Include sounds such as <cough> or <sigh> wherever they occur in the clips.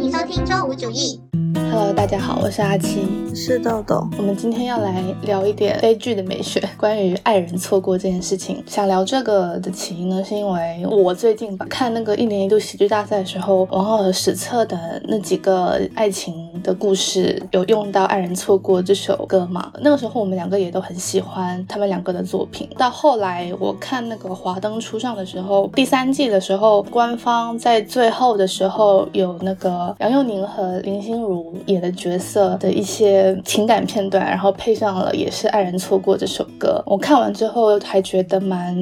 欢迎收听周五主义。Hello，大家好，我是阿七，是豆豆。我们今天要来聊一点悲剧的美学，<laughs> 关于爱人错过这件事情。想聊这个的起因呢，是因为我最近吧看那个一年一度喜剧大赛的时候，王浩和史册的那几个爱情的故事有用到《爱人错过》这首歌嘛？那个时候我们两个也都很喜欢他们两个的作品。到后来我看那个《华灯初上》的时候，第三季的时候，官方在最后的时候有那个杨佑宁和林心如。演的角色的一些情感片段，然后配上了也是《爱人错过》这首歌。我看完之后还觉得蛮，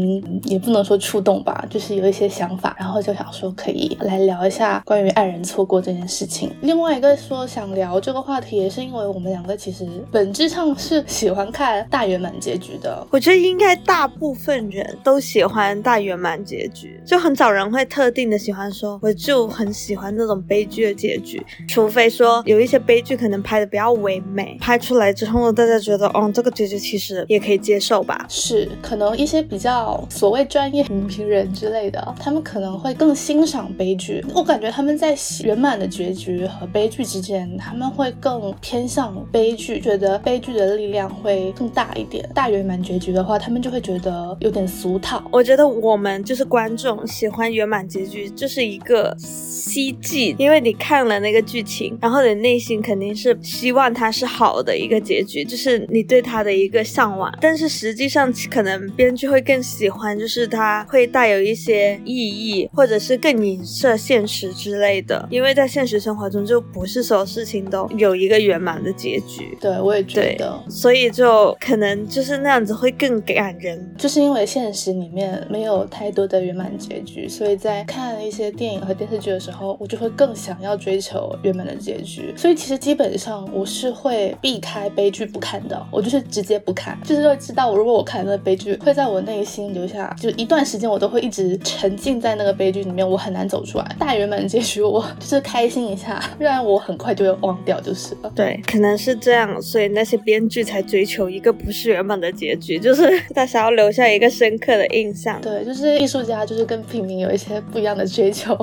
也不能说触动吧，就是有一些想法，然后就想说可以来聊一下关于爱人错过这件事情。另外一个说想聊这个话题，也是因为我们两个其实本质上是喜欢看大圆满结局的。我觉得应该大部分人都喜欢大圆满结局，就很少人会特定的喜欢说，我就很喜欢那种悲剧的结局，除非说有一。一些悲剧可能拍的比较唯美，拍出来之后大家觉得，哦，这个结局其实也可以接受吧？是，可能一些比较所谓专业影评人之类的，他们可能会更欣赏悲剧。我感觉他们在圆满的结局和悲剧之间，他们会更偏向悲剧，觉得悲剧的力量会更大一点。大圆满结局的话，他们就会觉得有点俗套。我觉得我们就是观众喜欢圆满结局，就是一个希冀，因为你看了那个剧情，然后你内。心肯定是希望它是好的一个结局，就是你对它的一个向往。但是实际上，可能编剧会更喜欢，就是它会带有一些意义，或者是更影射现实之类的。因为在现实生活中，就不是所有事情都有一个圆满的结局。对，我也觉得。所以就可能就是那样子会更感人，就是因为现实里面没有太多的圆满结局，所以在看一些电影和电视剧的时候，我就会更想要追求圆满的结局。所以其实基本上我是会避开悲剧不看的，我就是直接不看，就是会知道我如果我看那个悲剧，会在我内心留下，就一段时间我都会一直沉浸在那个悲剧里面，我很难走出来。大圆满结局我就是开心一下，不然我很快就会忘掉就是了。对，可能是这样，所以那些编剧才追求一个不是圆满的结局，就是 <laughs> 他想要留下一个深刻的印象。对，就是艺术家就是跟平民有一些不一样的追求。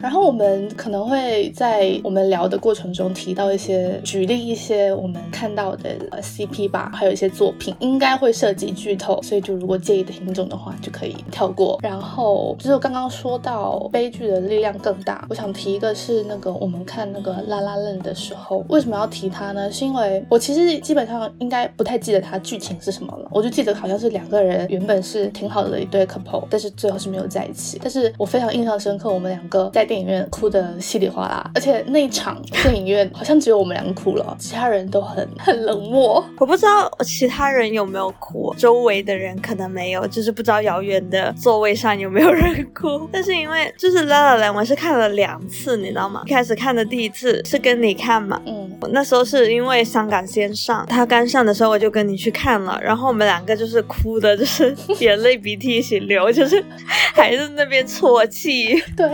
然后我们可能会在我们聊的过程中提到一些，举例一些我们看到的 CP 吧，还有一些作品应该会涉及剧透，所以就如果介意的听众的话就可以跳过。然后就是刚刚说到悲剧的力量更大，我想提一个是那个我们看那个拉拉链的时候，为什么要提它呢？是因为我其实基本上应该不太记得它剧情是什么了，我就记得好像是两个人原本是挺好的一对 couple，但是最后是没有在一起。但是我非常印象深刻，我们两个在。电影院哭的稀里哗啦，而且那一场电影院好像只有我们两个哭了，其他人都很很冷漠。我不知道其他人有没有哭，周围的人可能没有，就是不知道遥远的座位上有没有人哭。<laughs> 但是因为就是《La La Land》，我是看了两次，你知道吗？一开始看的第一次是跟你看嘛，嗯，那时候是因为香港先上，他刚上的时候我就跟你去看了，然后我们两个就是哭的，就是 <laughs> 眼泪鼻涕一起流，就是 <laughs> 还在那边啜泣。对，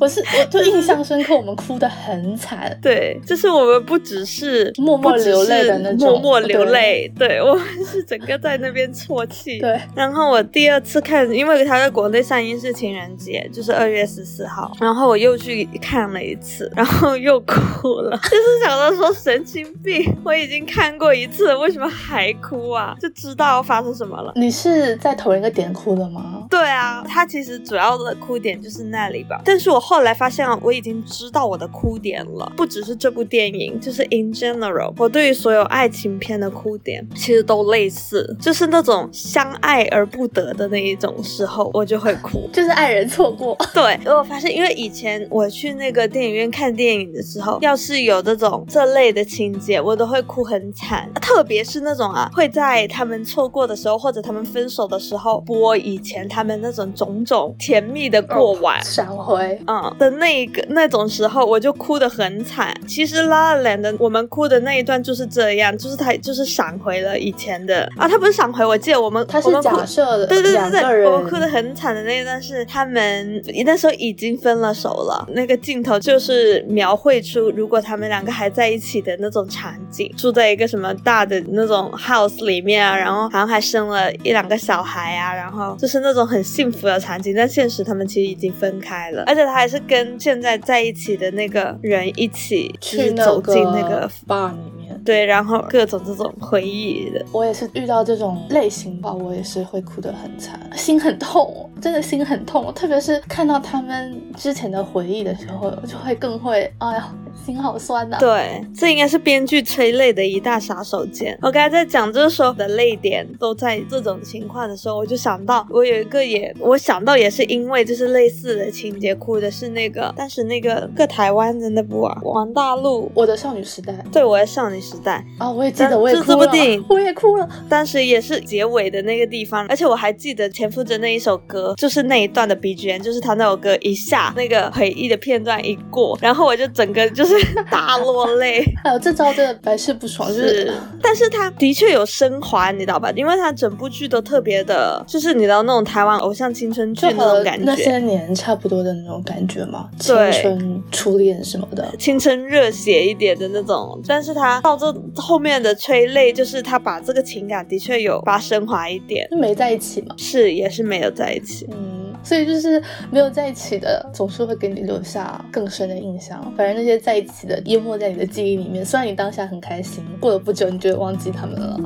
我是。我就印象深刻，我们哭得很惨。对，就是我们不只是默默流泪的那种，默默流泪。对，我们是整个在那边啜泣。对。然后我第二次看，因为他在国内上映是情人节，就是二月十四号。然后我又去看了一次，然后又哭了，<laughs> 就是想到说神经病，我已经看过一次，为什么还哭啊？就知道发生什么了。你是在同一个点哭的吗？对啊，他其实主要的哭点就是那里吧。但是我后来。来发现我已经知道我的哭点了，不只是这部电影，就是 in general，我对于所有爱情片的哭点其实都类似，就是那种相爱而不得的那一种时候，我就会哭，<laughs> 就是爱人错过。<laughs> 对，我发现，因为以前我去那个电影院看电影的时候，要是有这种这类的情节，我都会哭很惨，特别是那种啊，会在他们错过的时候，或者他们分手的时候播以前他们那种种种甜蜜的过往，闪回，嗯。的那一个那种时候，我就哭得很惨。其实拉拉脸的我们哭的那一段就是这样，就是他就是闪回了以前的啊，他不是闪回，我记得我们他是假设的，对对对对，我哭得很惨的那一段是他们那时候已经分了手了，那个镜头就是描绘出如果他们两个还在一起的那种场景，住在一个什么大的那种 house 里面啊，然后好像还生了一两个小孩啊，然后就是那种很幸福的场景。但现实他们其实已经分开了，而且他还是。是跟现在在一起的那个人一起去走进那个 bar 里面，对，然后各种这种回忆的。我也是遇到这种类型吧，我也是会哭得很惨，心很痛，真的心很痛，特别是看到他们之前的回忆的时候，就会更会，哎呀。心好酸呐！对，这应该是编剧催泪的一大杀手锏。我刚才在讲这个时候的泪点都在这种情况的时候，我就想到我有一个也，我想到也是因为就是类似的情节哭的是那个，但是那个个台湾的那部啊，王大陆，我的少女时代，对，我的少女时代啊，我也记得，<laughs> 我也哭了，这部电影我也哭了，当时也是结尾的那个地方，而且我还记得田馥甄那一首歌，就是那一段的 BGM，就是他那首歌一下那个回忆的片段一过，然后我就整个就是 <laughs> 大。落泪，<laughs> 还有这招真的百试不爽，就是，但是他的确有升华，你知道吧？因为他整部剧都特别的，就是你知道那种台湾偶像青春剧那种感觉，那些年差不多的那种感觉嘛，青春初恋什么的，青春热血一点的那种。但是他到这后面的催泪，就是他把这个情感的确有发升华一点，没在一起嘛，是也是没有在一起，嗯。所以就是没有在一起的，总是会给你留下更深的印象。反正那些在一起的，淹没在你的记忆里面。虽然你当下很开心，过了不久，你就会忘记他们了。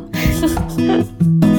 <laughs>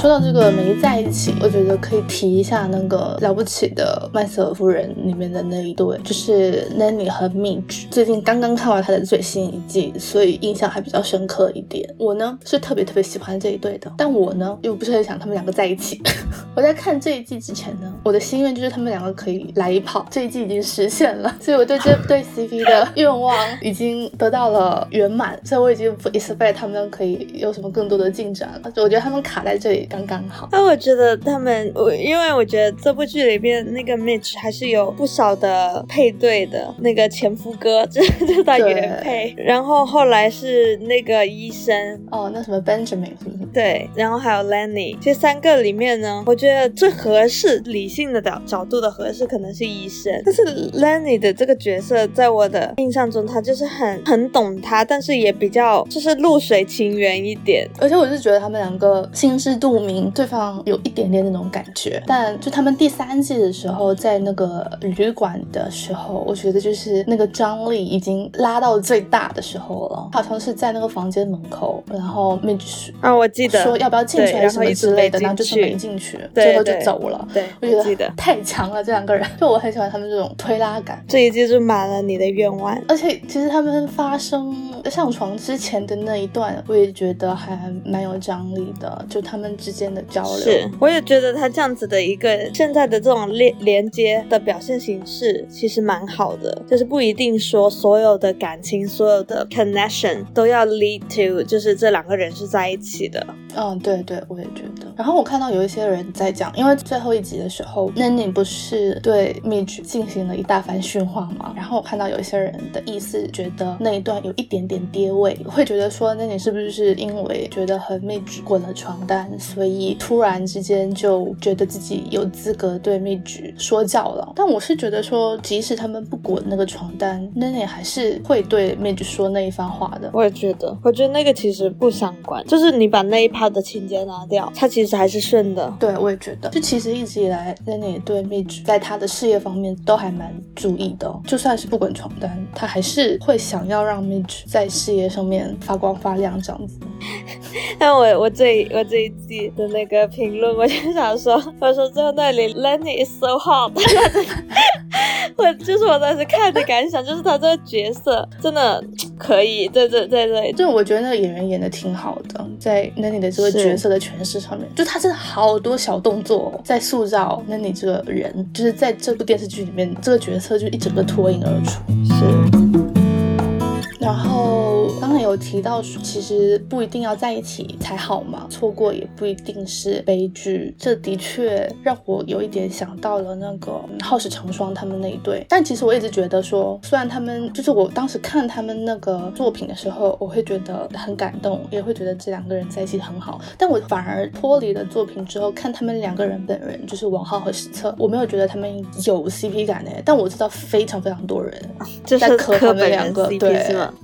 说到这个没在一起，我觉得可以提一下那个了不起的麦瑟尔夫人里面的那一对，就是 Nanny 和 Midge。最近刚刚看完他的最新一季，所以印象还比较深刻一点。我呢是特别特别喜欢这一对的，但我呢又不是很想他们两个在一起。<laughs> 我在看这一季之前呢，我的心愿就是他们两个可以来一炮。这一季已经实现了，所以我对这对 CP 的愿望已经得到了圆满，所以我已经不 expect 他们可以有什么更多的进展了。我觉得他们卡在这里。刚刚好，那我觉得他们，我因为我觉得这部剧里边那个 Mitch 还是有不少的配对的，那个前夫哥这这他原配，然后后来是那个医生哦，那什么 Benjamin 是不是？对，然后还有 Lenny，这三个里面呢，我觉得最合适理性的角角度的合适可能是医生，但是 Lenny 的这个角色在我的印象中，他就是很很懂他，但是也比较就是露水情缘一点，而且我是觉得他们两个心知肚。明对方有一点点那种感觉，但就他们第三季的时候，在那个旅馆的时候，我觉得就是那个张力已经拉到最大的时候了。好像是在那个房间门口，然后没啊，我记得说要不要进去还是什么之类的，然后就是没进去，最后就走了。对，我觉得太强了，这两个人，<laughs> 就我很喜欢他们这种推拉感。这一季就满了你的愿望，而且其实他们发生上床之前的那一段，我也觉得还蛮有张力的，就他们之间的交流。是，我也觉得他这样子的一个现在的这种连连接的表现形式，其实蛮好的。就是不一定说所有的感情、所有的 connection 都要 lead to，就是这两个人是在一起的。嗯，对对，我也觉得。然后我看到有一些人在讲，因为最后一集的时候，Nanny 不是对 Midge 进行了一大番训话嘛？然后我看到有一些人的意思，觉得那一段有一点点跌位，会觉得说 Nanny 是不是因为觉得和 Midge 滚了床单，所以突然之间就觉得自己有资格对 Midge 说教了？但我是觉得说，即使他们不滚那个床单，Nanny 还是会对 Midge 说那一番话的。我也觉得，我觉得那个其实不相关，就是你把那一。趴的情节拿掉，他其实还是顺的。对，我也觉得，就其实一直以来，Nanny 对 Midge 在他的事业方面都还蛮注意的。就算是不滚床单，他还是会想要让 Midge 在事业上面发光发亮这样子。<laughs> 但我我这我这一季的那个评论，我就想说，<laughs> 我说最后那里 Lenny is so hot，<laughs> 我就是我当时看的感想，就是他这个角色真的可以，对对对对，就我觉得那个演员演的挺好的，在 Lenny 的。这个角色的诠释上面，就他真的好多小动作在塑造。那你这个人，就是在这部电视剧里面，这个角色就一整个脱颖而出。是。然后有提到说，其实不一定要在一起才好嘛，错过也不一定是悲剧。这的确让我有一点想到了那个好事成双他们那一对。但其实我一直觉得说，虽然他们就是我当时看他们那个作品的时候，我会觉得很感动，也会觉得这两个人在一起很好。但我反而脱离了作品之后，看他们两个人本人，就是王浩和史策，我没有觉得他们有 CP 感的。但我知道非常非常多人在磕他们两个，对。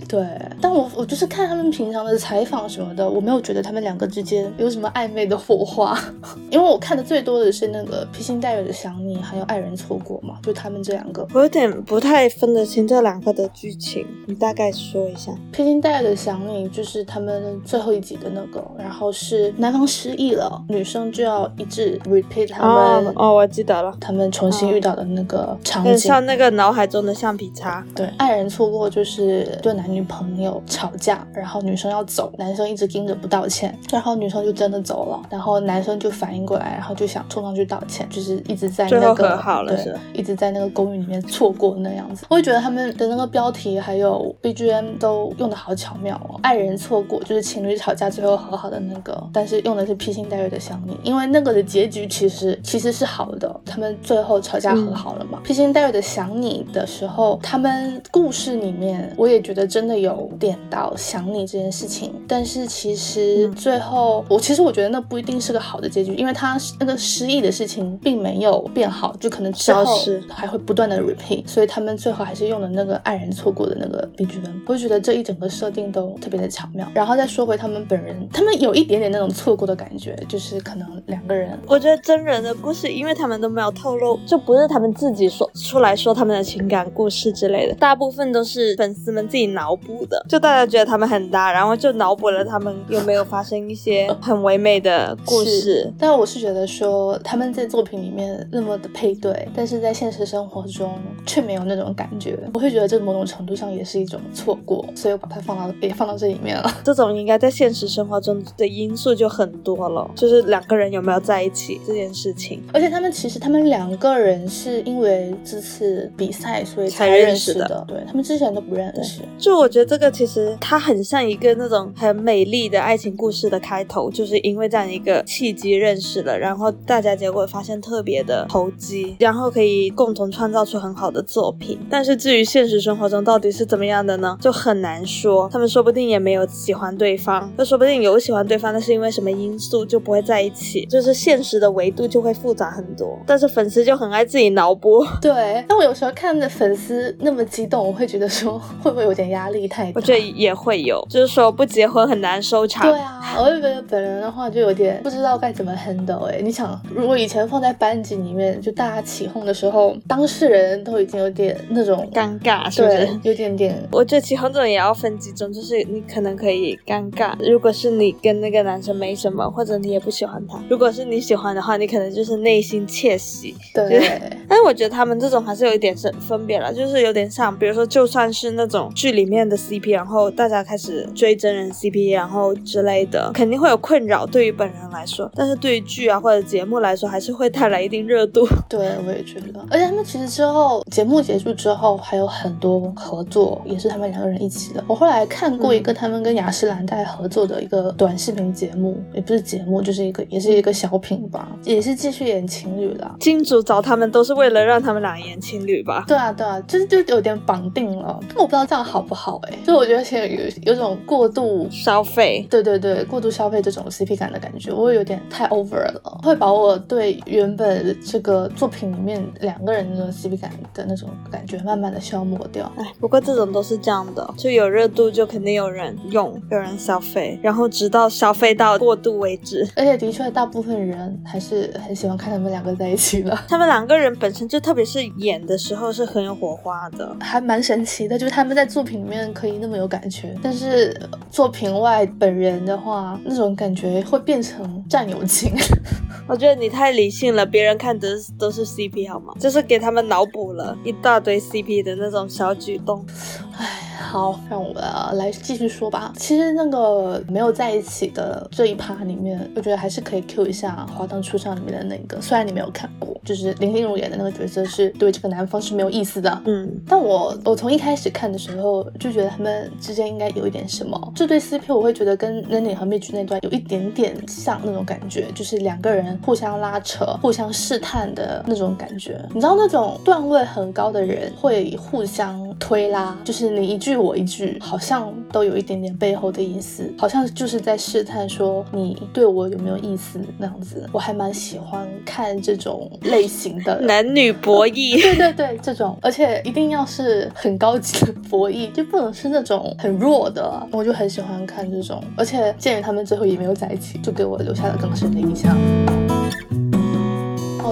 对，但但我我就是看他们平常的采访什么的，我没有觉得他们两个之间有什么暧昧的火花，<laughs> 因为我看的最多的是那个披星戴月的想你，还有爱人错过嘛，就他们这两个。我有点不太分得清这两个的剧情，你大概说一下。披星戴月的想你就是他们最后一集的那个，然后是男方失忆了，女生就要一直 repeat 他们哦，我记得了，他们重新遇到的那个场很景。像那个脑海中的橡皮擦。对，爱人错过就是对男女朋友吵架，然后女生要走，男生一直盯着不道歉，然后女生就真的走了，然后男生就反应过来，然后就想冲上去道歉，就是一直在那个和好了是对，一直在那个公寓里面错过那样子。我也觉得他们的那个标题还有 BGM 都用的好巧妙哦，爱人错过就是情侣吵架最后和好的那个，但是用的是披星戴月的想你，因为那个的结局其实其实是好的，他们最后吵架和好了嘛。披星戴月的想你的时候，他们故事里面我也觉得真的有点到想你这件事情，但是其实嗯最后、我其实我觉得那不一定是个好的结局，因为他那个失忆的事情并没有变好，就可能之后消失还会不断的 repeat，所以他们最后还是用了那个爱人错过的那个 BGM，我就觉得这一整个设定都特别的巧妙。然后再说回他们本人，他们有一点点那种错过的感觉，就是可能两个人我觉得真人的故事，因为他们都没有透露，就不是他们自己说出来说他们的情感故事之类的，大部分都是粉丝们自己脑补的。就大家觉得他们很搭，然后就脑补了他们有没有发生一些很唯美的故事。但我是觉得说他们在作品里面那么的配对，但是在现实生活中却没有那种感觉，我会觉得这某种程度上也是一种错过，所以我把它放到也放到这里面了。<laughs> 这种应该在现实生活中的因素就很多了，就是两个人有没有在一起这件事情。而且他们其实他们两个人是因为这次比赛所以才才认认识的识的，对他们之前都不认识。就我觉得这个其实它很像一个那种很美丽的爱情故事的开头，就是因为这样一个契机认识了，然后大家结果发现特别的投机，然后可以共同创造出很好的作品。但是至于现实生活中到底是怎么样的呢，<laughs> 就很难说。他们说不定也没有喜欢对方，那说不定有喜欢对方，但是因为什么因素就不会在一起，就是现实的维度就会复杂很多。但是粉丝就很爱自己脑补。对，但我有时候看着粉丝那么激动，我会觉得说 <laughs> 会不会有点压力太大？我觉得也会有，就是说不结婚很难收场。对啊，我就觉得本人的话就有点不知道该怎么 handle 哎、你想，如果以前放在班级里面，就大家起哄的时候，当事人都已经有点那种尴尬是不是？有点点我觉得起哄这种也要分几种，就是你可能可以尴尬，如果是你跟那个男生没什么，或者你也不喜欢他；如果是你喜欢的话，你可能就是内心窃喜。对。但是我觉得他们这种还是有一点是分别了，就是有点像，比如说就算是那种剧里面的 CP，然后大家开始追真人 CP，然后之类的，肯定会有困扰对于本人来说，但是对于剧啊或者节目来说，还是会带来一定热度。<laughs> 对，我也觉得，而且他们其实之后节目结束之后还有很多合作，也是他们两个人一起的。我后来看过一个他们跟雅诗兰黛合作的一个短视频节目，也不是节目，就是一个也是一个小品吧，也是继续演情侣啦。金主找他们都是为了让他们俩演情侣吧？对啊，对啊，就是就有点绑定了，但我不知道这样好不好哎、就我觉得现在有有种过度。消费。对对对，过度消费这种 CP 感的感觉，我有点太 over 了，会把我对原本这个作品里面两个人的 CP 感的那种感觉慢慢的消磨掉。哎，不过这种都是这样的，就有热度就肯定有人用，有人消费，然后直到消费到过度为止。而且的确，大部分人还是很喜欢看他们两个在一起的，他们两个人本身就特别是演的时候是很有火花的。还蛮神奇的。就是他们在作品里面可以那么有感觉，但是呃作品外本人的话，那种感觉会变成战友情。<laughs> 我觉得你太理性了，别人看的都是 CP 好吗？就是给他们脑补了一大堆 CP 的那种小举动。唉，好，让我呃来继续说吧。其实那个没有在一起的这一趴里面，我觉得还是可以 Q 一下《华灯初上》里面的那个，虽然你没有看过，就是林心如演的那个角色是对这个男方是没有意思的。嗯，但我我从一开始看的时候就觉得他们之间应该有一点什么，这对 CP 我会觉得跟 Lenny 和 Mitch 那段有一点点像那种感觉，就是两个人互相拉扯、互相试探的那种感觉。你知道那种段位很高的人会互相推拉，就是你一句我我一句，好像都有一点点背后的意思，好像就是在试探说你对我有没有意思那样子。我还蛮喜欢看这种类型的 <laughs> 男女博弈。对对对，这种，而且一定要是很高级的博弈，就不能是那种很弱的。我就很喜欢看这种，而且鉴于他们最后也没有在一起，就给我留下了更深的印象。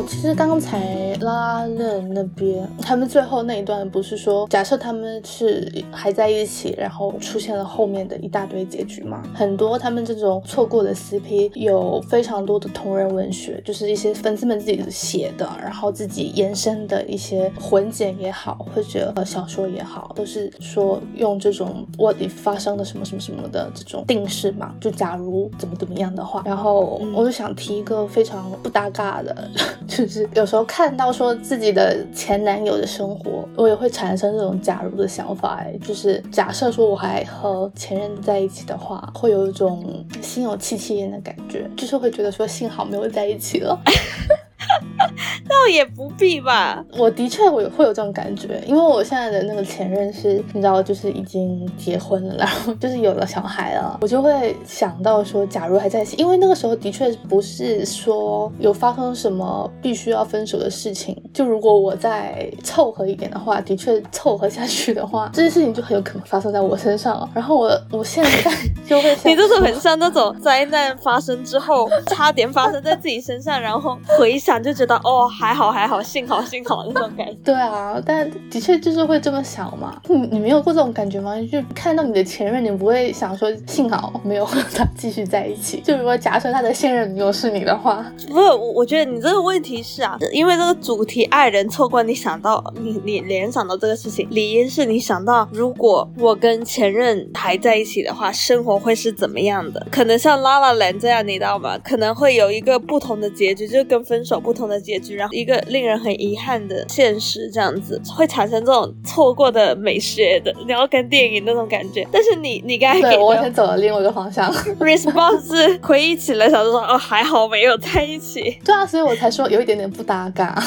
哦，其实刚才拉链那边，他们最后那一段不是说，假设他们是还在一起，然后出现了后面的一大堆结局吗？很多他们这种错过的 CP 有非常多的同人文学，就是一些粉丝们自己写的，然后自己延伸的一些混剪也好，或者呃小说也好，都是说用这种 what if 发生的什么什么什么的这种定式嘛，就假如怎么怎么样的话，然后我就想提一个非常不搭嘎的。就是有时候看到说自己的前男友的生活，我也会产生这种假如的想法。哎，就是假设说我还和前任在一起的话，会有一种心有戚戚焉的感觉，就是会觉得说幸好没有在一起了。<laughs> <laughs> 倒也不必吧，我的确我会有这种感觉，因为我现在的那个前任是，你知道，就是已经结婚了，然后就是有了小孩了，我就会想到说，假如还在一起，因为那个时候的确不是说有发生什么必须要分手的事情，就如果我再凑合一点的话，的确凑合下去的话，<laughs> 这件事情就很有可能发生在我身上，然后我我现在就会，你这种很像那种灾难发生之后，差点发生在自己身上，然后回想就觉得哦。还好还好，幸好幸好那种感觉。对啊，但的确就是会这么想嘛。你你没有过这种感觉吗？就看到你的前任，你不会想说幸好没有和 <laughs> 他继续在一起。就如果假设他的现任女友是你的话，不是我，我觉得你这个问题是啊，因为这个主题爱人错过，你想到你你联想到这个事情，理应是你想到如果我跟前任还在一起的话，生活会是怎么样的？可能像拉拉兰这样，你知道吗？可能会有一个不同的结局，就是跟分手不同的结局。然后一个令人很遗憾的现实，这样子会产生这种错过的美学的，然后跟电影那种感觉。但是你你刚才给我先走了另外一个方向，<laughs> <laughs> response 回忆起来，想说哦还好没有在一起。对啊，所以我才说有一点点不搭嘎。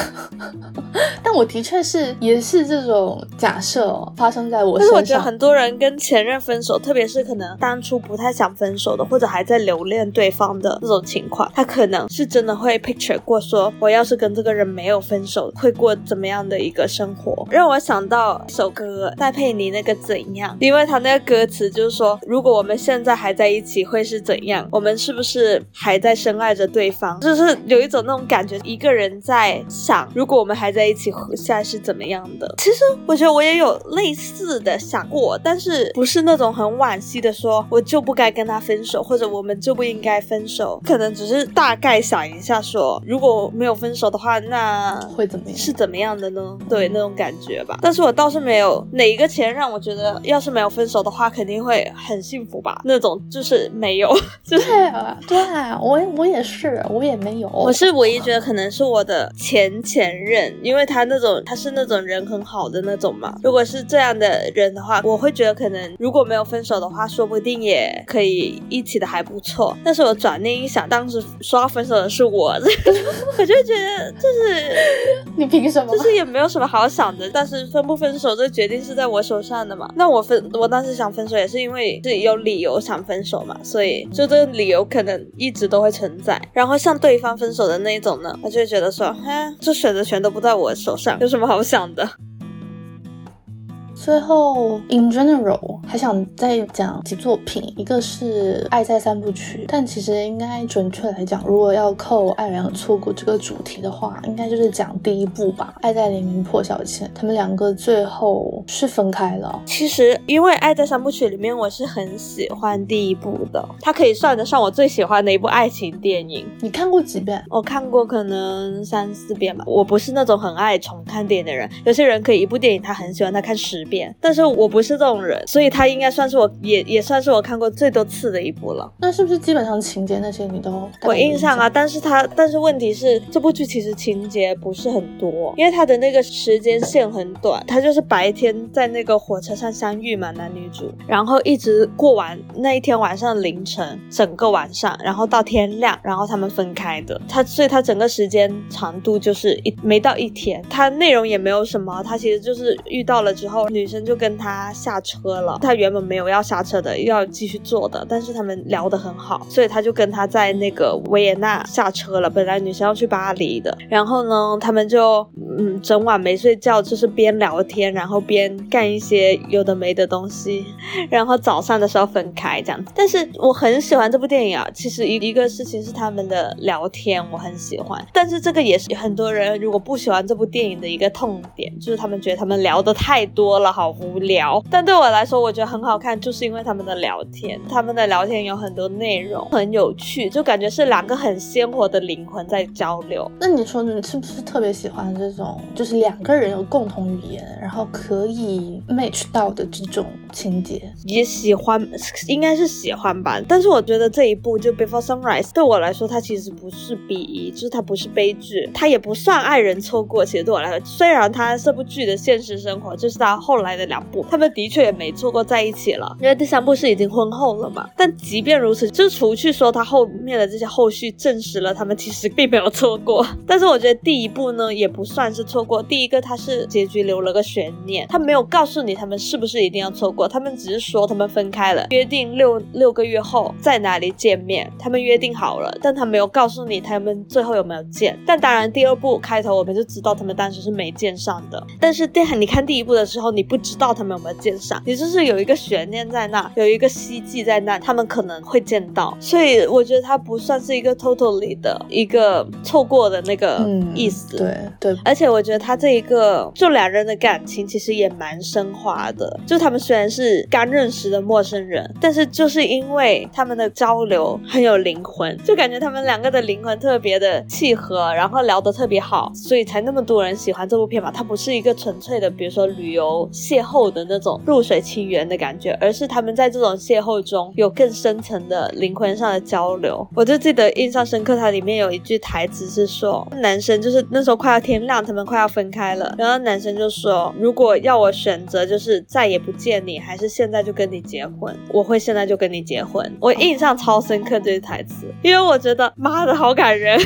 <laughs> 但我的确是也是这种假设哦发生在我身上。但是我觉得很多人跟前任分手，特别是可能当初不太想分手的，或者还在留恋对方的这种情况，他可能是真的会 picture 过说，我要是跟这个。人没有分手会过怎么样的一个生活？让我想到首歌戴佩妮那个怎样，因为他那个歌词就是说，如果我们现在还在一起会是怎样？我们是不是还在深爱着对方？就是有一种那种感觉，一个人在想，如果我们还在一起，现在是怎么样的？其实我觉得我也有类似的想过，但是不是那种很惋惜的说，我就不该跟他分手，或者我们就不应该分手，可能只是大概想一下说，如果没有分手的话。那会怎么样？是怎么样的呢？对，那种感觉吧。但是我倒是没有哪一个前任，我觉得要是没有分手的话，肯定会很幸福吧。那种就是没有，<laughs> 对对，我我也是，我也没有。我是唯一觉得可能是我的前前任，因为他那种他是那种人很好的那种嘛。如果是这样的人的话，我会觉得可能如果没有分手的话，说不定也可以一起的还不错。但是我转念一想，当时说要分手的是我，<laughs> 我就觉得就是。你凭什么？就是也没有什么好想的。但是分不分手这决定是在我手上的嘛。那我分，我当时想分手也是因为自己有理由想分手嘛。所以就这个理由可能一直都会存在。然后像对方分手的那一种呢，他就会觉得说，哎，这选择权都不在我手上，有什么好想的？最后，in general，还想再讲几作品，一个是《爱在三部曲》，但其实应该准确来讲，如果要扣爱人错过这个主题的话，应该就是讲第一部吧，《爱在黎明破晓前》，他们两个最后是分开了。其实，因为《爱在三部曲》里面，我是很喜欢第一部的，它可以算得上我最喜欢的一部爱情电影。你看过几遍？我看过可能三四遍吧。我不是那种很爱重看电影的人，有些人可以一部电影他很喜欢，他看十遍。但是我不是这种人，所以它应该算是我也也算是我看过最多次的一部了。那是不是基本上情节那些你都我印象啊？但是它但是问题是这部剧其实情节不是很多，因为它的那个时间线很短，它就是白天在那个火车上相遇嘛，男女主，然后一直过完那一天晚上凌晨，整个晚上，然后到天亮，然后他们分开的。它所以它整个时间长度就是一没到一天，它内容也没有什么，它其实就是遇到了之后，女女生就跟他下车了，他原本没有要下车的，又要继续坐的，但是他们聊得很好，所以他就跟他在那个维也纳下车了。本来女生要去巴黎的，然后呢，他们就嗯整晚没睡觉，就是边聊天，然后边干一些有的没的东西，然后早上的时候分开这样。但是我很喜欢这部电影啊，其实一一个事情是他们的聊天，我很喜欢，但是这个也是很多人如果不喜欢这部电影的一个痛点，就是他们觉得他们聊的太多了，好无聊。但对我来说，我觉得很好看，就是因为他们的聊天，他们的聊天有很多内容，很有趣，就感觉是两个很鲜活的灵魂在交流。那你说你是不是特别喜欢这种，就是两个人有共同语言，然后可以 match 到的这种情节？也喜欢，应该是喜欢吧。但是我觉得这一部就 Before Sunrise 对我来说，它其实不是 B 一，就是它不是悲剧，它也不算爱人错过。其实对我来说，虽然它这部剧的现实生活就是它后后来的两部，他们的确也没错过在一起了，因为第三部是已经婚后了嘛。但即便如此，就除去说他后面的这些后续证实了他们其实并没有错过。<laughs> 但是我觉得第一部呢也不算是错过，第一个他是结局留了个悬念，他没有告诉你他们是不是一定要错过，他们只是说他们分开了，约定六六个月后在哪里见面，他们约定好了，但他没有告诉你他们最后有没有见。但当然第二部开头我们就知道他们当时是没见上的，但是电你看第一部的时候你不知道他们有没有见上，你就是有一个悬念在那，有一个希冀在那，他们可能会见到，所以我觉得它不算是一个 totally 的一个错过的那个意思。对对，而且我觉得他这一个就两人的感情其实也蛮升华的，就他们虽然是刚认识的陌生人，但是就是因为他们的交流很有灵魂，就感觉他们两个的灵魂特别的契合，然后聊得特别好，所以才那么多人喜欢这部片嘛。它不是一个纯粹的，比如说旅游邂逅的那种露水情缘的感觉，而是他们在这种邂逅中有更深层的灵魂上的交流。我就记得印象深刻，它里面有一句台词是说，男生就是那时候快要天亮，他们快要分开了，然后男生就说，如果要我选择，就是再也不见你，还是现在就跟你结婚，我会现在就跟你结婚。我印象超深刻这句台词，因为我觉得妈的好感人。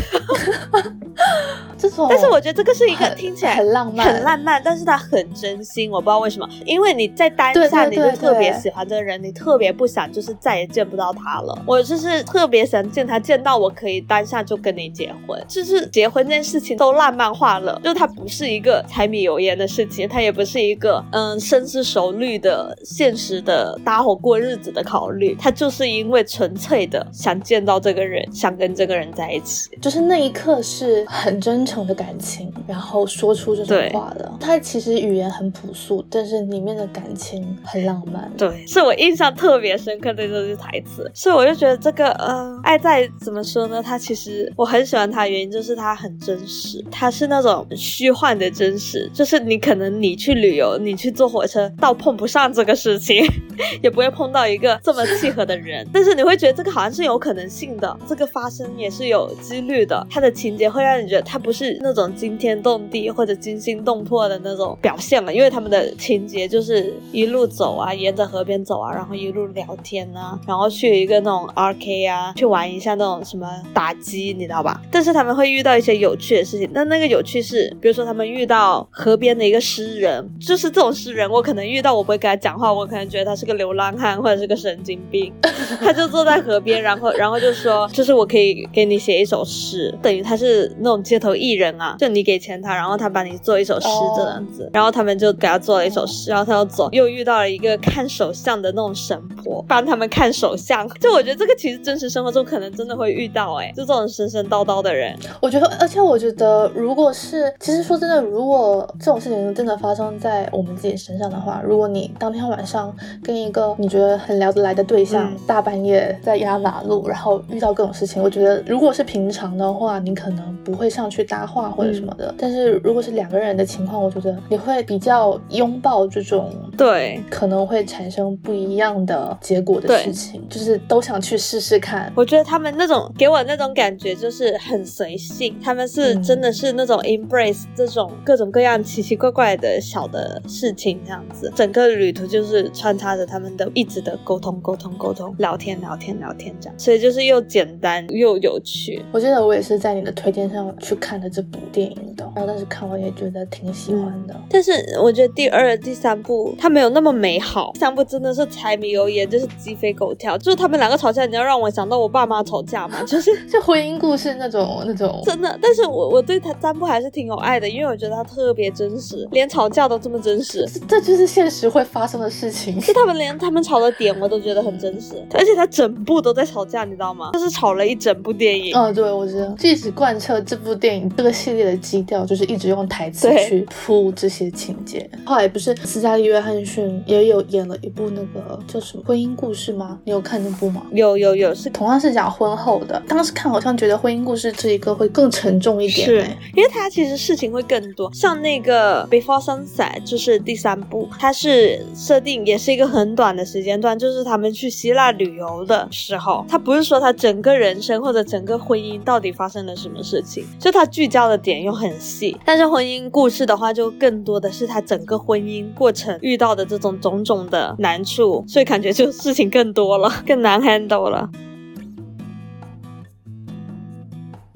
这种，但是我觉得这个是一个听起来很浪漫，很浪漫，但是他很真心。我不知道为什么，因为你在当下你就特别喜欢这个人，你特别不想就是再也见不到他了。我就是特别想见他，见到我可以当下就跟你结婚，就是结婚这件事情都浪漫化了，就它不是一个柴米油盐的事情，它也不是一个嗯深思熟虑的现实的搭伙过日子的考虑，它就是因为纯粹的想见到这个人，想跟这个人在一起，就是那一刻是很真诚的感情，然后说出这种话的。他其实语言很朴素，但是里面的感情很浪漫。对，是我印象特别深刻的这句台词，所以我就觉得这个呃，爱在怎么说呢？他其实我很喜欢他，原因就是他很真实，他是那种虚幻的真实，就是你可能你去旅游，你去坐火车，倒碰不上这个事情，<laughs> 也不会碰到一个这么契合的人，但是你会觉得这个好像是有可能性的，这个发生也是有几率的，他的情节会让你觉得他不是那种惊天动地或者惊心动魄的那种表现了，因为他们的情节就是一路走啊，沿着河边走啊，然后一路聊天啊，然后去一个那种 R K 啊，去玩一下那种什么打击，你知道吧？但是他们会遇到一些有趣的事情，但那个有趣是，比如说他们遇到河边的一个诗人，就是这种诗人，我可能遇到我不会跟他讲话，我可能觉得他是个流浪汉或者是个神经病，<laughs> 他就坐在河边，然后然后就说，就是我可以给你写一首诗，等于他是那种街头艺人啊，就你给钱他，然后他帮你做一首诗这样子，然后他们就给他做了一首诗，然后他要走，又遇到了一个看手相的那种神婆，帮他们看手相，就我觉得这个其实真实生活中可能真的会遇到，哎，就这种神神叨叨的人，我觉得，而且我觉得，如果是，其实说真的，如果这种事情真的发生在我们自己身上的话，如果你当天晚上跟跟一个你觉得很聊得来的对象，嗯。大半夜在压马路，然后遇到各种事情，我觉得如果是平常的话，你可能不会上去搭话或者什么的。但是如果是两个人的情况，我觉得你会比较拥抱这种对，可能会产生不一样的结果的事情，就是都想去试试看。我觉得他们那种给我那种感觉就是很随性，他们是嗯真的是那种 embrace 这种各种各样奇奇怪怪的小的事情，这样子，整个旅途就是穿插着他们的一直的沟通、沟通、沟通、聊天、聊天、聊天这样，所以就是又简单又有趣。我记得我也是在你的推荐上去看的这部电影的，然后当时看完也觉得挺喜欢的。但是我觉得第二、第三部它没有那么美好，第三部真的是柴米油盐，就是鸡飞狗跳，就是他们两个吵架，你要让我想到我爸妈吵架嘛，<laughs> 就是。<laughs> 就婚姻故事那种那种，真的，但是我我对他三部还是挺有爱的，因为我觉得他特别真实，连吵架都这么真实。这这就是现实会发生的事情。<laughs> 就他们连他们吵的点我都觉得很真实，而且他整部都在吵架，你知道吗？就是吵了一整部电影。嗯，对，我知道，这一直贯彻这部电影这个系列的基调，就是一直用台词去铺这些情节。后来不是斯嘉丽·约翰逊也有演了一部那个叫什么婚姻故事吗？你有看那部吗？有有有。是同样是讲婚后的，当时看好像觉得婚姻故事这一个会更沉重一点、是欸，因为它其实事情会更多，像那个 Before Sunset 就是第三部，它是设定也是一个很短的时间段，就是他们去希腊旅游的时候，它不是说他整个人生或者整个婚姻到底发生了什么事情，就它聚焦的点又很细，但是婚姻故事的话，就更多的是他整个婚姻过程遇到的这种种种的难处，所以感觉就事情更多了，更难 handle 了。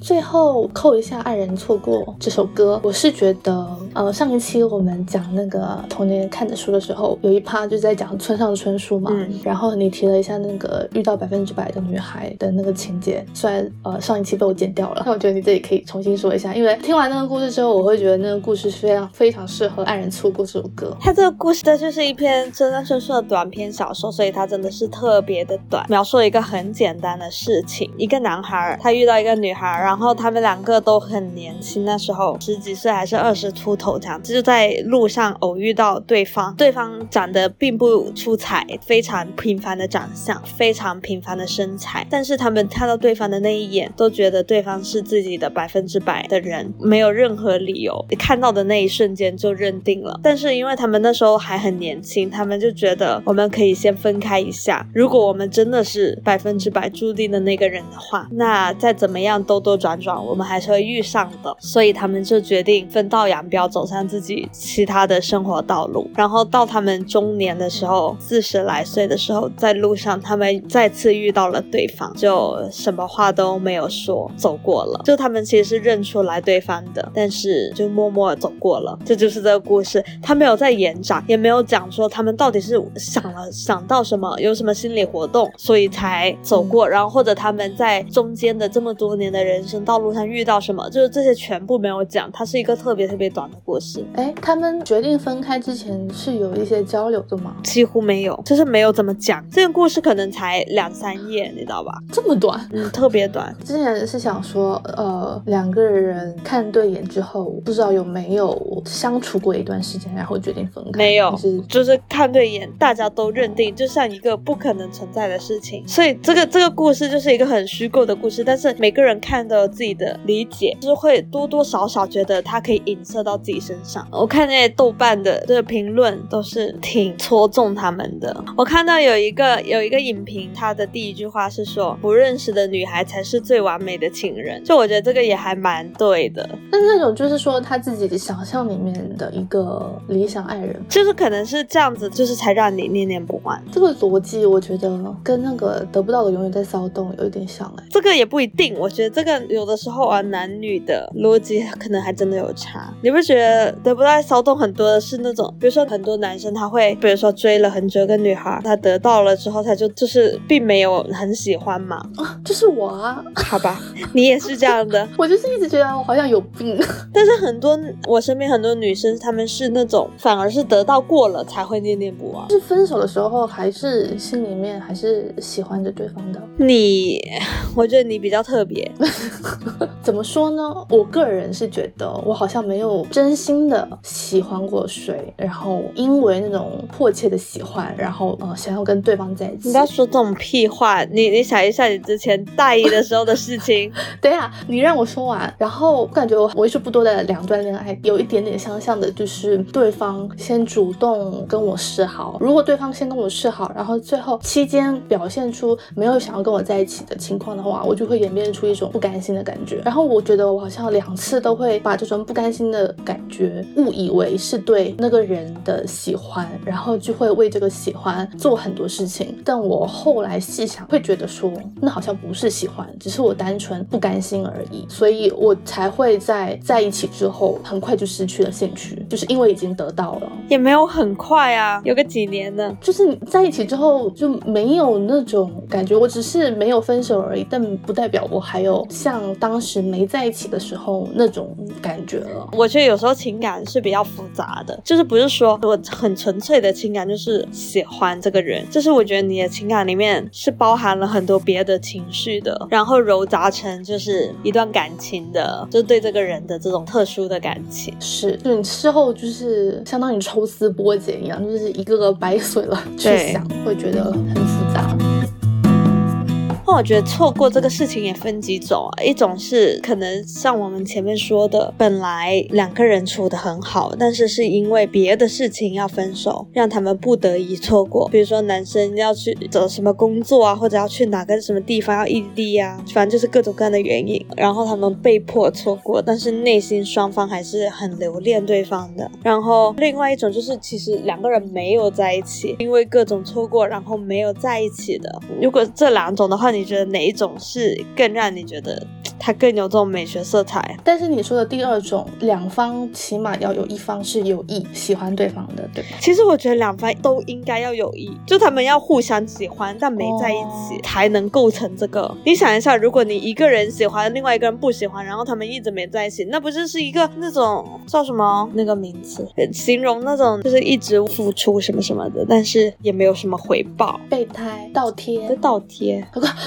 最后扣一下《爱人错过》这首歌，我是觉得，呃，上一期我们讲那个童年看的书的时候，有一趴就在讲村上春树嘛，嗯然后你提了一下那个遇到百分之百的女孩的那个情节，虽然呃上一期被我剪掉了，但我觉得你这里可以重新说一下，因为听完那个故事之后，我会觉得那个故事非常非常适合《爱人错过》这首歌。它这个故事它就是一篇村上春树的短篇小说，所以它真的是特别的短，描述了一个很简单的事情：一个男孩他遇到一个女孩，然后然后他们两个都很年轻，那时候十几岁还是二十出头这样，就在路上偶遇到对方，对方长得并不出彩，非常平凡的长相，非常平凡的身材，但是他们看到对方的那一眼，都觉得对方是自己的百分之百的人，没有任何理由看到的那一瞬间就认定了。但是因为他们那时候还很年轻，他们就觉得我们可以先分开一下。如果我们真的是百分之百注定的那个人的话，那再怎么样兜兜转转，我们还是会遇上的。所以他们就决定分道扬镳，走上自己其他的生活道路。然后到他们中年的时候，四十来岁的时候，在路上他们再次遇到了对方，就什么话都没有说，走过了。就他们其实是认出来对方的，但是就默默走过了。这就是这个故事，他没有在延展，也没有讲说他们到底是想了想到什么，有什么心理活动，所以才走过。然后或者他们在中间的这么多年的人生道路上遇到什么，就是这些全部没有讲。它是一个特别特别短的故事。哎，他们决定分开之前是有一些交流的吗？几乎没有，就是没有怎么讲。这个故事可能才两三页，你知道吧？这么短？嗯，特别短。之前是想说，呃，两个人看对眼之后，不知道有没有相处过一段时间，然后决定分开。没有还是就是看对眼，大家都认定，就像一个不可能存在的事情。所以这个这个故事就是一个很虚构的故事，但是每个人看都有自己的理解，就是会多多少少觉得它可以影射到自己身上。我看那些豆瓣的这个评论都是挺戳中他们的。我看到有一个有一个影评，他的第一句话是说，不认识的女孩才是最完美的情人。就我觉得这个也还蛮对的。但是那种就是说他自己想象里面的一个理想爱人，就是可能是这样子，就是才让你念念不忘。这个逻辑我觉得跟那个得不到的永远在骚动有一点像哎。这个也不一定，我觉得这个有的时候啊，男女的逻辑可能还真的有差。你不觉得得不到骚动很多的是那种，比如说很多男生他会，比如说追了很久一个女孩，他得到了之后，他就就是并没有很喜欢嘛，啊，就是我啊，好吧，你也是这样的。<laughs> 我就是一直觉得我好像有病。但是很多我身边很多女生，她们是那种反而是得到过了才会念念不忘。是分手的时候还是心里面还是喜欢着对方的。你，我觉得你比较特别，<laughs> <laughs> 怎么说呢？我个人是觉得我好像没有真心的喜欢过谁，然后因为那种迫切的喜欢，然后呃想要跟对方在一起。你不要说这种屁话，你你想一下你之前大一的时候的事情。等一下，你让我说完。然后我感觉我为数不多的两段恋爱有一点点相像的，就是对方先主动跟我示好。如果对方先跟我示好，然后最后期间表现出没有想要跟我在一起的情况的话，我就会演变出一种不甘心的感觉。然后我觉得我好像两次都会把这种不甘心的感觉误以为是对那个人的喜欢，然后就会为这个喜欢做很多事情。但我后来细想，会觉得说那好像不是喜欢，只是我单纯不甘心而已。所以我才会在在一起之后很快就失去了兴趣，就是因为已经得到了，也没有很快啊，有个几年呢。就是你在一起之后就没有那种感觉，我只是没有分手而已，但不代表我还有像当时没在一起的时候那种感觉了。我觉得有时候情感是比较复杂的，就是不是说我很纯粹的情感就是喜欢这个人，就是我觉得你的情感里面是包含了很多别的情绪的，然后揉杂成就是一段感情的，就对这个人的这种特殊的感情。是，就你事后就是相当于抽丝剥茧一样，就是一个个掰碎了去想，会觉得很复杂。那我觉得错过这个事情也分几种啊，一种是可能像我们前面说的，本来两个人处得很好，但是是因为别的事情要分手，让他们不得已错过。比如说男生要去找什么工作啊，或者要去哪个什么地方要异地啊，反正就是各种各样的原因，然后他们被迫错过，但是内心双方还是很留恋对方的。然后另外一种就是其实两个人没有在一起，因为各种错过，然后没有在一起的。如果这两种的话，你觉得哪一种是更让你觉得它更有这种美学色彩？但是你说的第二种，两方起码要有一方是有意喜欢对方的，对吧？其实我觉得两方都应该要有意，就他们要互相喜欢，但没在一起，哦才能构成这个。你想一下，如果你一个人喜欢，另外一个人不喜欢，然后他们一直没在一起，那不就是一个那种叫什么那个名词，呃形容那种就是一直付出什么什么的，但是也没有什么回报，备胎、倒贴这，倒贴。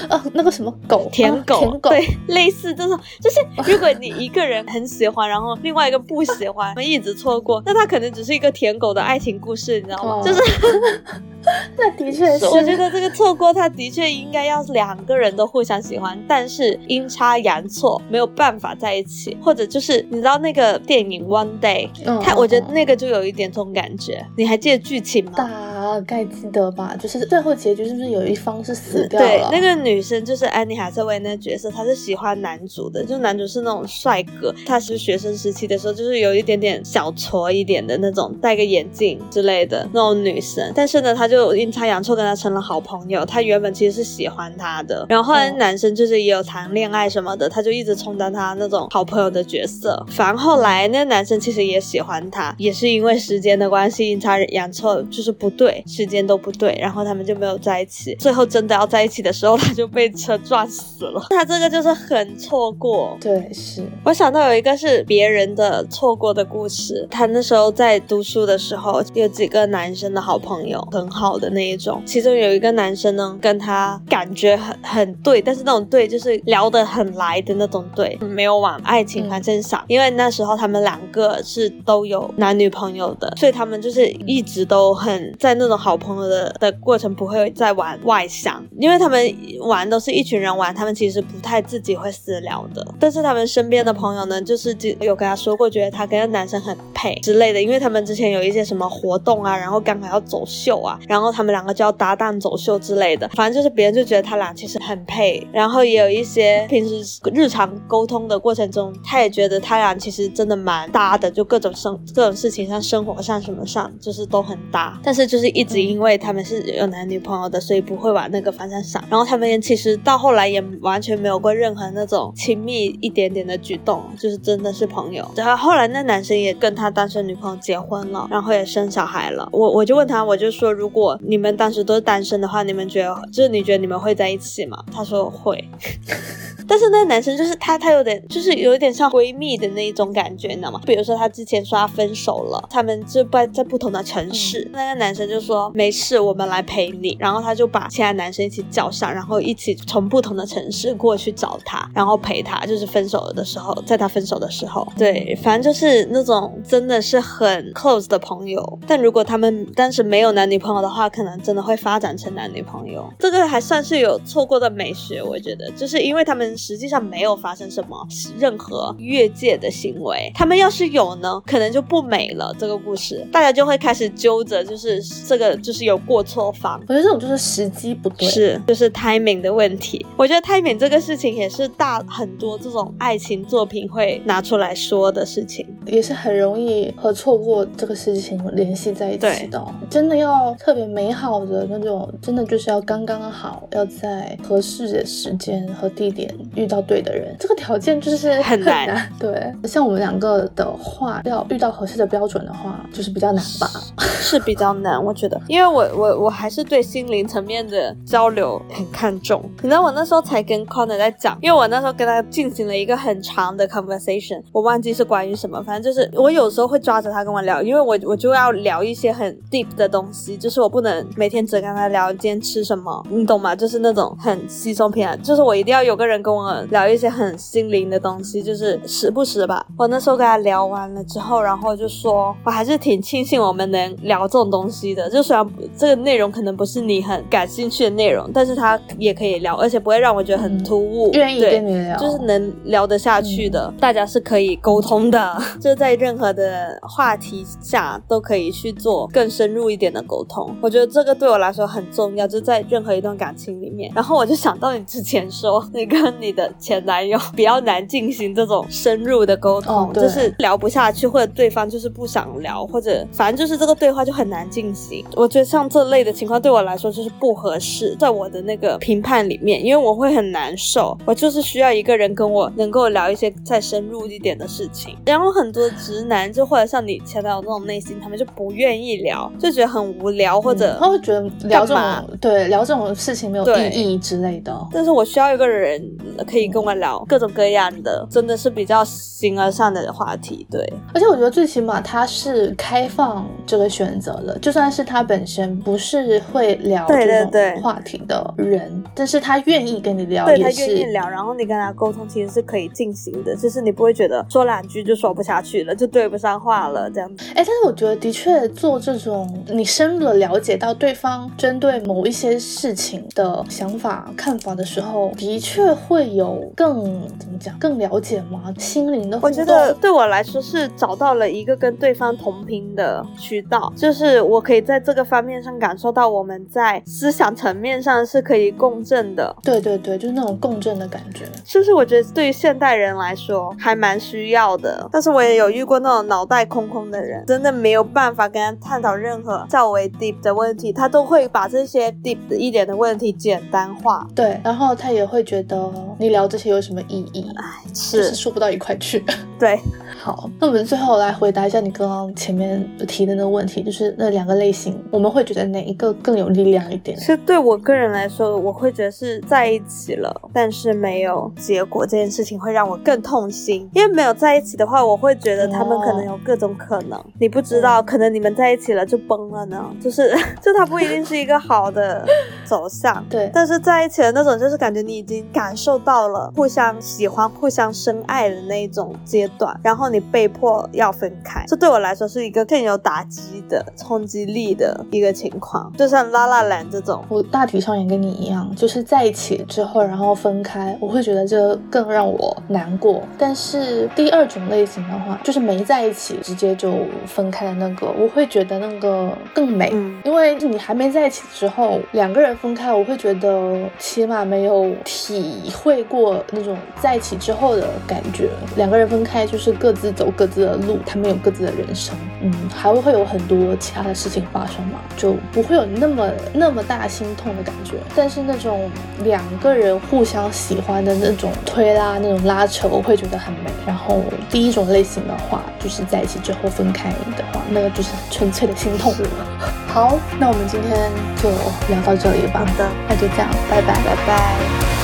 呃，那个什么狗，舔狗，啊舔狗，对，类似这种，就是 <laughs> 如果你一个人很喜欢，然后另外一个不喜欢，一直错过，那他可能只是一个舔狗的爱情故事，你知道吗？哦就是 <laughs> <laughs> 那的确是，我觉得这个错过，他的确应该要两个人都互相喜欢，但是阴差阳错没有办法在一起，或者就是你知道那个电影《One Day》，嗯，他我觉得嗯那个就有一点这种感觉，你还记得剧情吗？大概记得吧，就是最后结局是不是有一方是死掉对了？，那个女生就是安妮海瑟薇那个角色，她是喜欢男主的，就男主是那种帅哥，她是学生时期的时候就是有一点点小矬一点的那种，戴个眼镜之类的那种女生，但是呢，她就阴差阳错跟他成了好朋友，他原本其实是喜欢他的，然后后来哦男生就是也有谈恋爱什么的，他就一直充当他那种好朋友的角色，反而后来那男生其实也喜欢他，也是因为时间的关系，阴差阳错就是不对，时间都不对，然后他们就没有在一起。最后真的要在一起的时候，他就被车撞死了。<laughs> 他这个就是很错过。对，是，我想到有一个是别人的错过的故事。他那时候在读书的时候，有几个男生的好朋友，很好的那一种。其中有一个男生呢，跟他感觉很很对，但是那种对就是聊得很来的那种对，没有往爱情方向想。因为那时候他们两个是都有男女朋友的，所以他们就是一直都很在那种好朋友的的过程不会再玩外向，因为他们玩都是一群人玩，他们其实不太自己会私聊的。但是他们身边的朋友呢，就是就有跟他说过，觉得他跟那男生很配之类的，因为他们之前有一些什么活动啊，然后刚好要走秀啊，然后他们两个就要搭档走秀之类的，反正就是别人就觉得他俩其实很配，然后也有一些平时日常沟通的过程中，他也觉得他俩其实真的蛮搭的，就各种生各种事情上、生活上什么上，就是都很搭。但是就是一直因为他们是有男女朋友的，所以不会往那个方向想。然后他们也其实到后来也完全没有过任何那种亲密一点点的举动，就是真的是朋友。然后后来那男生也跟他单身女朋友结婚了，然后也生小孩了。我我就问他，我就说，如果你们当时都是单身的话，你们觉得就是你觉得你们会在一起吗？他说会。但是那个男生就是他，他有点就是有一点像闺蜜的那一种感觉，你知道吗？比如说他之前说他分手了，他们就在在不同的城市，那个男生就说没事，我们来陪你，然后他就把其他男生一起叫上，然后一起从不同的城市过去找他，然后陪他，就是分手的时候，在他分手的时候，对，反正就是那种真的是很 close 的朋友。但如果他们当时没有男女朋友的话，可能真的会发展成男女朋友。这个还算是有错过的美学，我觉得，就是因为他们实际上没有发生什么任何越界的行为。他们要是有呢，可能就不美了。这个故事，大家就会开始揪着，就是这个就是有过错方。我觉得这种就是时机不对，是就是 timing 的问题。我觉得 timing 这个事情也是大很多这种爱情作品会拿出来说的事情，也是很容易和错过这个事情联系在一起的。真的要特别美好的那种，真的就是要刚刚好，要在合适的时间和地点遇到对的人。这个条件就是很难。<laughs> 对，像我们两个的话，要遇到合适的标准的话，就是比较难吧？是比较难，我觉得，因为我我我还是对心灵层面的交流很看重。你知道我那时候才跟 Connor 在讲，因为我那时候跟他进行了一个很长的 conversation，我忘记是关于什么，反正就是我有时候会抓着他跟我聊，因为我我就要聊一些很 deep 的东西，就是我不能每天只跟他聊今天吃什么，你懂吗？就是那种很稀松平常，就是我一定要有个人跟我聊一些很心灵的东西，就是时不时吧。我那时候跟他聊完了之后，然后就说我还是挺庆幸我们能聊这种东西的，就虽然这个内容可能不是你很感兴趣的内容，但是他也可以聊，而且不会让我觉得很突兀，愿意跟你聊，就是能聊得下去的，大家是可以沟通的，<laughs> 就在任何的话题下都可以去做更深入一点的沟通。我觉得这个对我来说很重要，就在任何一段感情里面。然后我就想到你之前说你跟你的前男友比较难进行这种深入的沟通，就是聊不下去，或者对方就是不想聊，或者反正就是这个对话就很难进行。我觉得像这类的情况对我来说就是不合适，在我的那个评判里面，因为我会很难受，我就是需要一个人跟我能够聊一些再深入一点的事情。然后很多直男就或者像你前男友那种内心，他们就不愿意聊，就觉得很无聊，或者他会觉得聊这种对聊这种事情没有意义之类的。但是我需要一个人可以跟我聊各种各样的，真的是比较形而上的话题。对，而且我觉得最起码他是开放这个选择的，就算是他本身不是会聊这种话题的人，但是他愿意跟你聊，对他愿意聊，然后你跟他沟通其实是可以进行的，就是你不会觉得说两句就说不下去了，就对不上话了这样子。哎，但是我觉得的确做这种你深入的了解到对方针对某一些事情的想法看法的时候，的确会有更怎么讲更了解吗？心灵的，我觉得对我来说是找到了一个跟对方同频的渠道，就是我可以在这个方面上感受到我们在思想层面上是可以共振的。对对对，就是那种共振的感觉，是不是？我觉得对于现代人来说还蛮需要的。但是我也有遇过那种脑袋空空的人，真的没有办法跟他探讨任何较为 deep 的问题，他都会把这些 deep 一点的问题简单化。对，然后他也会觉得你聊这些有什么意义？哎，是说不到一块去。<laughs> 对，好，那我们最后来回答一下你刚刚前面提的那个问题，就是那两个类型，我们会觉得哪一个更有力量一点？其实对我个人来说，我会觉得是在一起了，但是没有结果这件事情会让我更痛心，因为没有在一起的话，我会觉得他们可能有各种可能，你不知道，可能你们在一起了就崩了呢，就是 <laughs> 就它不一定是一个好的走向。<laughs> 对，但是在一起的那种，就是感觉你已经感受到了互相喜欢、互相深爱的那一种阶段，然后你被迫要分开，这对我来说是一个更有打击的冲击力的一个情况，就像拉拉兰这种，我大体上也跟你一样，就是在一起之后然后分开，我会觉得这更让我难过。但是第二种类型的话，就是没在一起直接就分开的那个，我会觉得那个更美，因为你还没在一起之后，两个人分开，我会觉得起码没有体会过那种在一起之后的感觉。两个人分开就是各自走各自的路，他们有各自的人生，嗯，还会会有很多其他的事情发生嘛，就不会有那么那么大心痛的感觉。但是那种两个人互相喜欢的那种推拉、那种拉扯，我会觉得很美。然后第一种类型的话，就是在一起之后分开的话，那个就是纯粹的心痛。好，那我们今天就聊到这里吧。好的，那就这样，拜拜，拜拜。